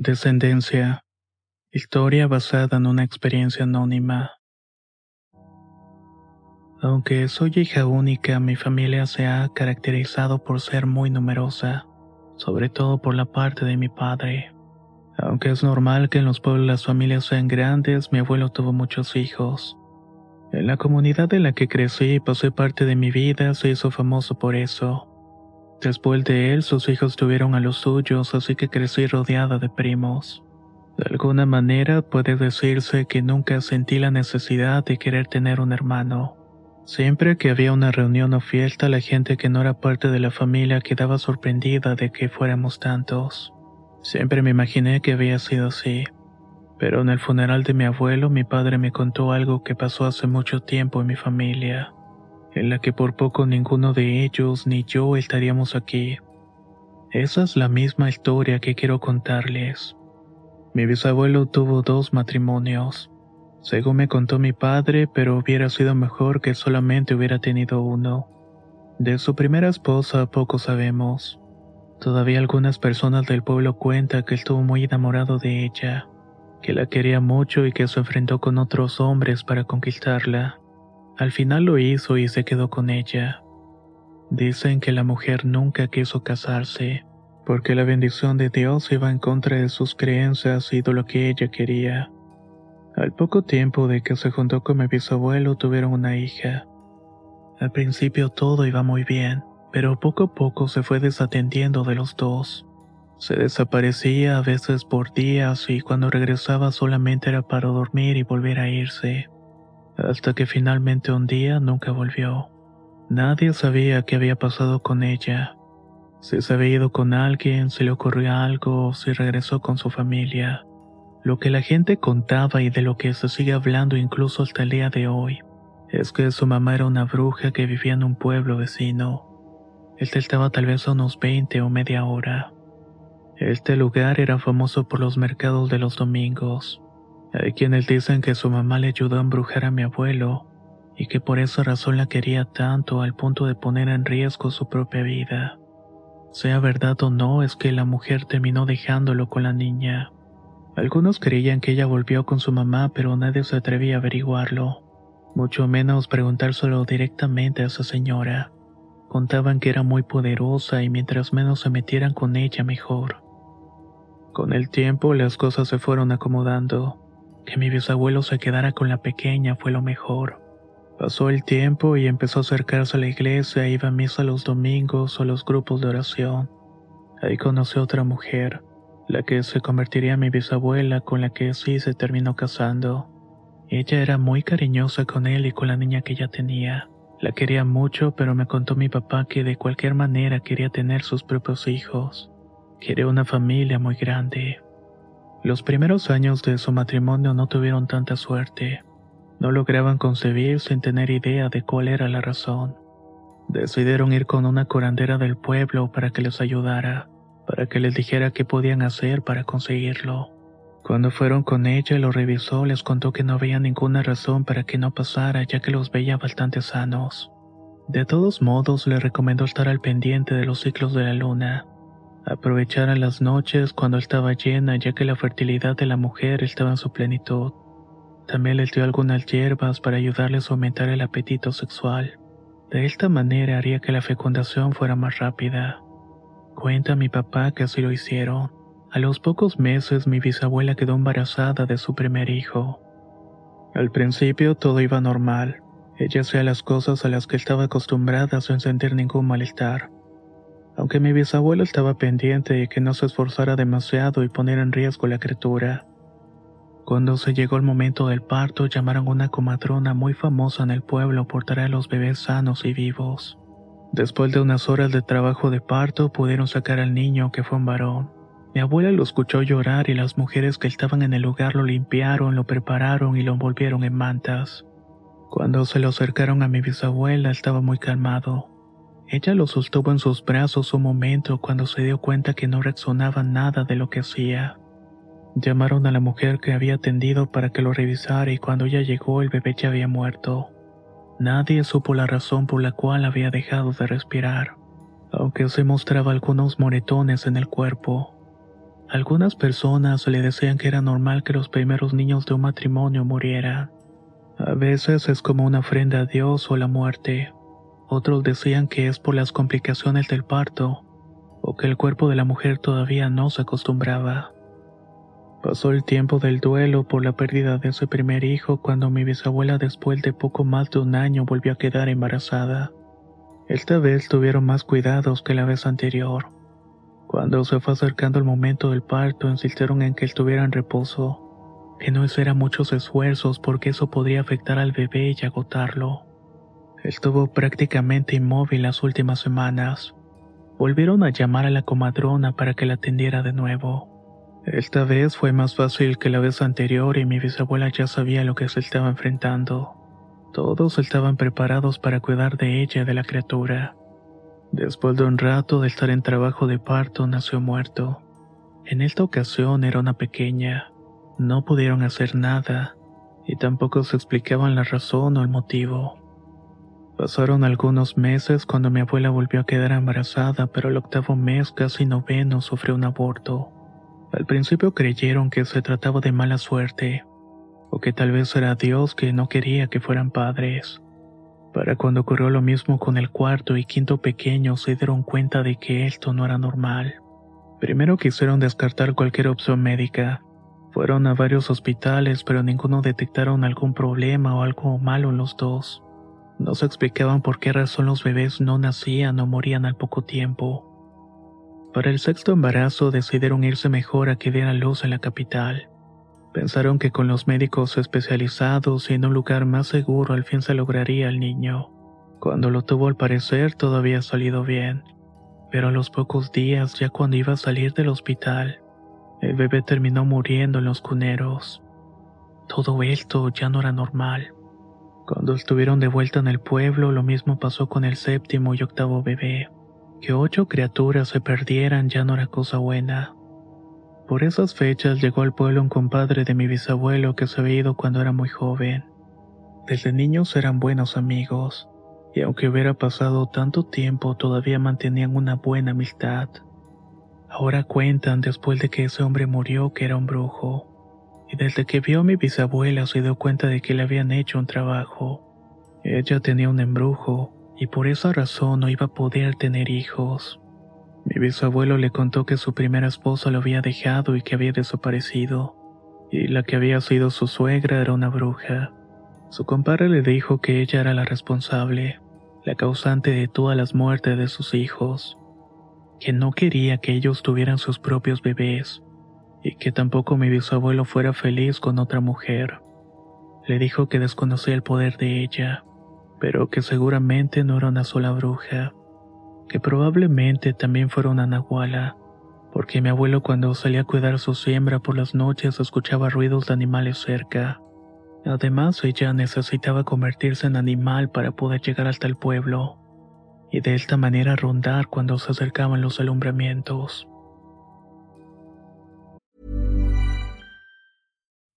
Descendencia. Historia basada en una experiencia anónima. Aunque soy hija única, mi familia se ha caracterizado por ser muy numerosa, sobre todo por la parte de mi padre. Aunque es normal que en los pueblos las familias sean grandes, mi abuelo tuvo muchos hijos. En la comunidad en la que crecí y pasé parte de mi vida se hizo famoso por eso. Después de él, sus hijos tuvieron a los suyos, así que crecí rodeada de primos. De alguna manera puede decirse que nunca sentí la necesidad de querer tener un hermano. Siempre que había una reunión o fiesta, la gente que no era parte de la familia quedaba sorprendida de que fuéramos tantos. Siempre me imaginé que había sido así. Pero en el funeral de mi abuelo, mi padre me contó algo que pasó hace mucho tiempo en mi familia, en la que por poco ninguno de ellos ni yo estaríamos aquí. Esa es la misma historia que quiero contarles. Mi bisabuelo tuvo dos matrimonios, según me contó mi padre, pero hubiera sido mejor que solamente hubiera tenido uno. De su primera esposa poco sabemos. Todavía algunas personas del pueblo cuentan que estuvo muy enamorado de ella, que la quería mucho y que se enfrentó con otros hombres para conquistarla. Al final lo hizo y se quedó con ella. Dicen que la mujer nunca quiso casarse, porque la bendición de Dios iba en contra de sus creencias y de lo que ella quería. Al poco tiempo de que se juntó con mi bisabuelo tuvieron una hija. Al principio todo iba muy bien, pero poco a poco se fue desatendiendo de los dos. Se desaparecía a veces por días y cuando regresaba solamente era para dormir y volver a irse. Hasta que finalmente un día nunca volvió. Nadie sabía qué había pasado con ella. Si se había ido con alguien, si le ocurrió algo si regresó con su familia. Lo que la gente contaba y de lo que se sigue hablando incluso hasta el día de hoy es que su mamá era una bruja que vivía en un pueblo vecino. Este estaba tal vez a unos 20 o media hora. Este lugar era famoso por los mercados de los domingos. Hay quienes dicen que su mamá le ayudó a embrujar a mi abuelo y que por esa razón la quería tanto al punto de poner en riesgo su propia vida. Sea verdad o no, es que la mujer terminó dejándolo con la niña. Algunos creían que ella volvió con su mamá, pero nadie se atrevía a averiguarlo, mucho menos preguntárselo directamente a esa señora. Contaban que era muy poderosa y mientras menos se metieran con ella mejor. Con el tiempo las cosas se fueron acomodando. Que mi bisabuelo se quedara con la pequeña fue lo mejor. Pasó el tiempo y empezó a acercarse a la iglesia iba a misa los domingos o los grupos de oración. Ahí conoció a otra mujer, la que se convertiría en mi bisabuela con la que sí se terminó casando. Ella era muy cariñosa con él y con la niña que ella tenía. La quería mucho, pero me contó mi papá que de cualquier manera quería tener sus propios hijos. Quería una familia muy grande. Los primeros años de su matrimonio no tuvieron tanta suerte. No lograban concebir sin tener idea de cuál era la razón. Decidieron ir con una curandera del pueblo para que les ayudara, para que les dijera qué podían hacer para conseguirlo. Cuando fueron con ella y lo revisó, les contó que no había ninguna razón para que no pasara, ya que los veía bastante sanos. De todos modos, le recomendó estar al pendiente de los ciclos de la luna, aprovechar a las noches cuando estaba llena, ya que la fertilidad de la mujer estaba en su plenitud. También les dio algunas hierbas para ayudarles a aumentar el apetito sexual. De esta manera haría que la fecundación fuera más rápida. Cuenta mi papá que así lo hicieron. A los pocos meses mi bisabuela quedó embarazada de su primer hijo. Al principio todo iba normal. Ella hacía las cosas a las que estaba acostumbrada sin sentir ningún malestar. Aunque mi bisabuelo estaba pendiente de que no se esforzara demasiado y poner en riesgo la criatura. Cuando se llegó el momento del parto, llamaron a una comadrona muy famosa en el pueblo por traer a los bebés sanos y vivos. Después de unas horas de trabajo de parto, pudieron sacar al niño, que fue un varón. Mi abuela lo escuchó llorar y las mujeres que estaban en el lugar lo limpiaron, lo prepararon y lo envolvieron en mantas. Cuando se lo acercaron a mi bisabuela estaba muy calmado. Ella lo sostuvo en sus brazos un momento cuando se dio cuenta que no reaccionaba nada de lo que hacía. Llamaron a la mujer que había atendido para que lo revisara y cuando ella llegó el bebé ya había muerto. Nadie supo la razón por la cual había dejado de respirar, aunque se mostraba algunos moretones en el cuerpo. Algunas personas le decían que era normal que los primeros niños de un matrimonio murieran. A veces es como una ofrenda a Dios o la muerte. Otros decían que es por las complicaciones del parto, o que el cuerpo de la mujer todavía no se acostumbraba. Pasó el tiempo del duelo por la pérdida de ese primer hijo cuando mi bisabuela después de poco más de un año volvió a quedar embarazada. Esta vez tuvieron más cuidados que la vez anterior. Cuando se fue acercando el momento del parto insistieron en que él tuviera en reposo, que no hiciera muchos esfuerzos porque eso podría afectar al bebé y agotarlo. Estuvo prácticamente inmóvil las últimas semanas. Volvieron a llamar a la comadrona para que la atendiera de nuevo. Esta vez fue más fácil que la vez anterior y mi bisabuela ya sabía lo que se estaba enfrentando. Todos estaban preparados para cuidar de ella y de la criatura. Después de un rato de estar en trabajo de parto, nació muerto. En esta ocasión era una pequeña. No pudieron hacer nada y tampoco se explicaban la razón o el motivo. Pasaron algunos meses cuando mi abuela volvió a quedar embarazada, pero el octavo mes, casi noveno, sufrió un aborto. Al principio creyeron que se trataba de mala suerte, o que tal vez era Dios que no quería que fueran padres. Para cuando ocurrió lo mismo con el cuarto y quinto pequeño se dieron cuenta de que esto no era normal. Primero quisieron descartar cualquier opción médica. Fueron a varios hospitales pero ninguno detectaron algún problema o algo malo en los dos. No se explicaban por qué razón los bebés no nacían o morían al poco tiempo. Para el sexto embarazo decidieron irse mejor a que diera luz en la capital. Pensaron que con los médicos especializados y en un lugar más seguro al fin se lograría el niño. Cuando lo tuvo al parecer todo había salido bien, pero a los pocos días ya cuando iba a salir del hospital, el bebé terminó muriendo en los cuneros. Todo esto ya no era normal. Cuando estuvieron de vuelta en el pueblo, lo mismo pasó con el séptimo y octavo bebé. Que ocho criaturas se perdieran ya no era cosa buena. Por esas fechas llegó al pueblo un compadre de mi bisabuelo que se había ido cuando era muy joven. Desde niños eran buenos amigos, y aunque hubiera pasado tanto tiempo todavía mantenían una buena amistad. Ahora cuentan después de que ese hombre murió que era un brujo, y desde que vio a mi bisabuela se dio cuenta de que le habían hecho un trabajo. Ella tenía un embrujo, y por esa razón no iba a poder tener hijos. Mi bisabuelo le contó que su primera esposa lo había dejado y que había desaparecido, y la que había sido su suegra era una bruja. Su compadre le dijo que ella era la responsable, la causante de todas las muertes de sus hijos, que no quería que ellos tuvieran sus propios bebés, y que tampoco mi bisabuelo fuera feliz con otra mujer. Le dijo que desconocía el poder de ella, pero que seguramente no era una sola bruja, que probablemente también fuera una nahuala, porque mi abuelo cuando salía a cuidar su siembra por las noches escuchaba ruidos de animales cerca. Además, ella necesitaba convertirse en animal para poder llegar hasta el pueblo, y de esta manera rondar cuando se acercaban los alumbramientos.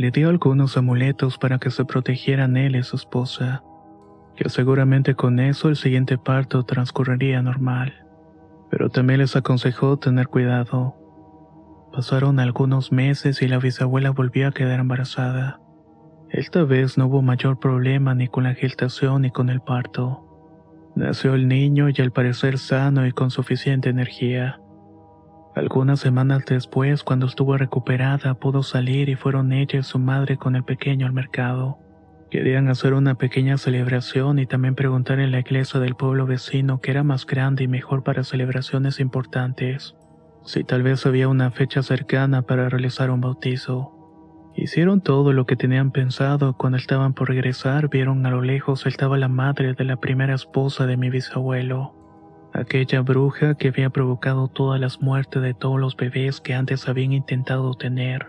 Le dio algunos amuletos para que se protegieran él y su esposa, que seguramente con eso el siguiente parto transcurriría normal. Pero también les aconsejó tener cuidado. Pasaron algunos meses y la bisabuela volvió a quedar embarazada. Esta vez no hubo mayor problema ni con la gestación ni con el parto. Nació el niño y al parecer sano y con suficiente energía. Algunas semanas después, cuando estuvo recuperada, pudo salir y fueron ella y su madre con el pequeño al mercado. Querían hacer una pequeña celebración y también preguntar en la iglesia del pueblo vecino que era más grande y mejor para celebraciones importantes, si tal vez había una fecha cercana para realizar un bautizo. Hicieron todo lo que tenían pensado. Cuando estaban por regresar, vieron a lo lejos estaba la madre de la primera esposa de mi bisabuelo. Aquella bruja que había provocado todas las muertes de todos los bebés que antes habían intentado tener.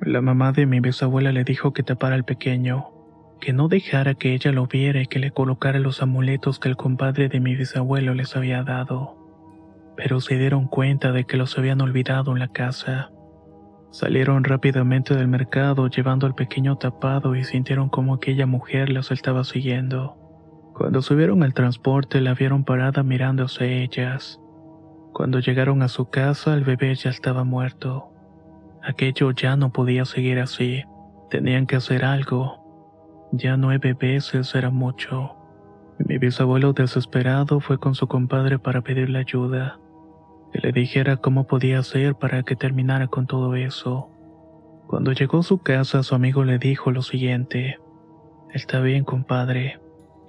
La mamá de mi bisabuela le dijo que tapara al pequeño, que no dejara que ella lo viera y que le colocara los amuletos que el compadre de mi bisabuelo les había dado. Pero se dieron cuenta de que los habían olvidado en la casa. Salieron rápidamente del mercado llevando al pequeño tapado y sintieron como aquella mujer los estaba siguiendo. Cuando subieron al transporte la vieron parada mirándose ellas. Cuando llegaron a su casa el bebé ya estaba muerto. Aquello ya no podía seguir así. Tenían que hacer algo. Ya nueve veces era mucho. Mi bisabuelo desesperado fue con su compadre para pedirle ayuda que le dijera cómo podía hacer para que terminara con todo eso. Cuando llegó a su casa, su amigo le dijo lo siguiente: Está bien, compadre,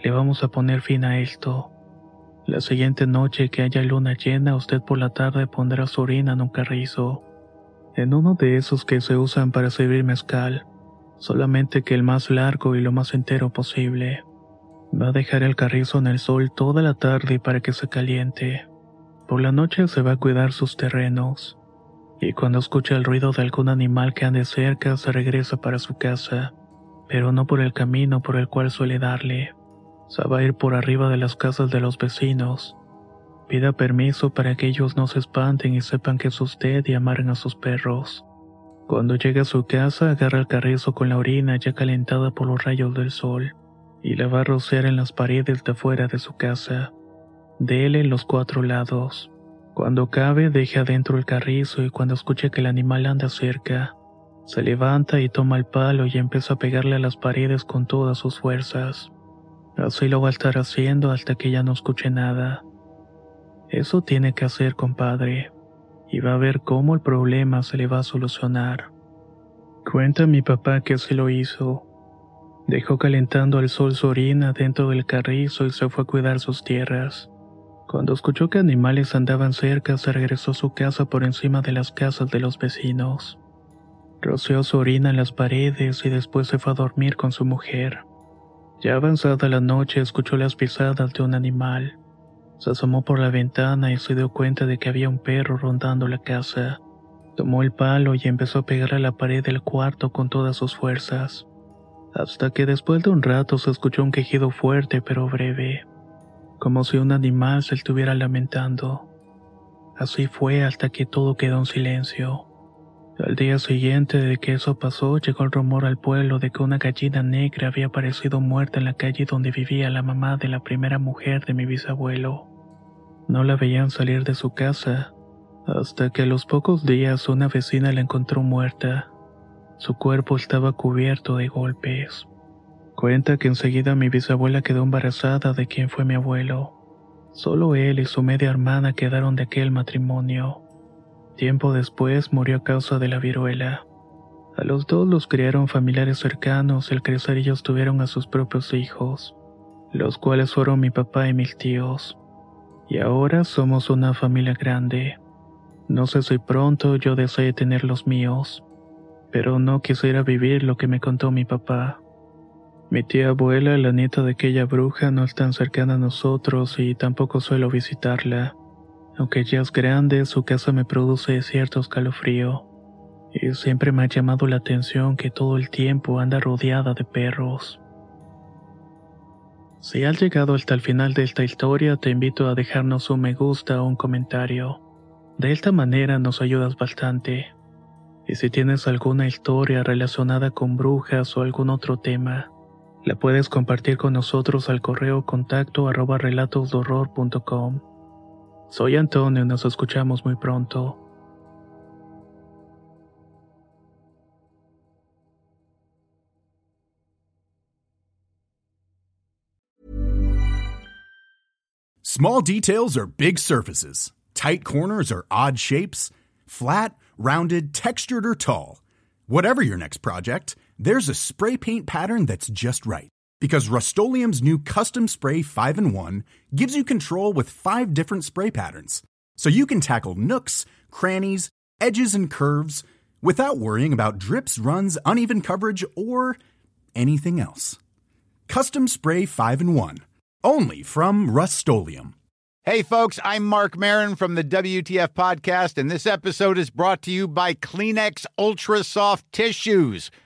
le vamos a poner fin a esto. La siguiente noche que haya luna llena, usted por la tarde pondrá su orina en un carrizo, en uno de esos que se usan para servir mezcal, solamente que el más largo y lo más entero posible. Va a dejar el carrizo en el sol toda la tarde para que se caliente. Por la noche se va a cuidar sus terrenos, y cuando escucha el ruido de algún animal que ande cerca se regresa para su casa, pero no por el camino por el cual suele darle. Se va a ir por arriba de las casas de los vecinos. Pida permiso para que ellos no se espanten y sepan que es usted y amaren a sus perros. Cuando llegue a su casa, agarra el carrizo con la orina ya calentada por los rayos del sol y la va a rociar en las paredes de afuera de su casa déle los cuatro lados. Cuando cabe, deje adentro el carrizo y cuando escuche que el animal anda cerca, se levanta y toma el palo y empieza a pegarle a las paredes con todas sus fuerzas. Así lo va a estar haciendo hasta que ya no escuche nada. Eso tiene que hacer, compadre, y va a ver cómo el problema se le va a solucionar. Cuenta mi papá que así lo hizo. Dejó calentando al sol su orina dentro del carrizo y se fue a cuidar sus tierras. Cuando escuchó que animales andaban cerca, se regresó a su casa por encima de las casas de los vecinos. Roció su orina en las paredes y después se fue a dormir con su mujer. Ya avanzada la noche, escuchó las pisadas de un animal. Se asomó por la ventana y se dio cuenta de que había un perro rondando la casa. Tomó el palo y empezó a pegar a la pared del cuarto con todas sus fuerzas. Hasta que después de un rato se escuchó un quejido fuerte pero breve como si un animal se estuviera lamentando. Así fue hasta que todo quedó en silencio. Al día siguiente de que eso pasó, llegó el rumor al pueblo de que una gallina negra había aparecido muerta en la calle donde vivía la mamá de la primera mujer de mi bisabuelo. No la veían salir de su casa, hasta que a los pocos días una vecina la encontró muerta. Su cuerpo estaba cubierto de golpes. Cuenta que enseguida mi bisabuela quedó embarazada de quien fue mi abuelo. Solo él y su media hermana quedaron de aquel matrimonio. Tiempo después murió a causa de la viruela. A los dos los criaron familiares cercanos al crecer ellos tuvieron a sus propios hijos, los cuales fueron mi papá y mis tíos. Y ahora somos una familia grande. No sé si pronto yo desee tener los míos, pero no quisiera vivir lo que me contó mi papá. Mi tía abuela, la nieta de aquella bruja, no es tan cercana a nosotros y tampoco suelo visitarla. Aunque ya es grande, su casa me produce cierto escalofrío. Y siempre me ha llamado la atención que todo el tiempo anda rodeada de perros. Si has llegado hasta el final de esta historia, te invito a dejarnos un me gusta o un comentario. De esta manera nos ayudas bastante. Y si tienes alguna historia relacionada con brujas o algún otro tema, la puedes compartir con nosotros al correo contacto arroba. Soy Antonio y nos escuchamos muy pronto. Small details are big surfaces. Tight corners are odd shapes. Flat, rounded, textured, or tall. Whatever your next project, there's a spray paint pattern that's just right. Because Rust new Custom Spray 5 in 1 gives you control with five different spray patterns. So you can tackle nooks, crannies, edges, and curves without worrying about drips, runs, uneven coverage, or anything else. Custom Spray 5 in 1. Only from Rust Hey, folks, I'm Mark Marin from the WTF Podcast, and this episode is brought to you by Kleenex Ultra Soft Tissues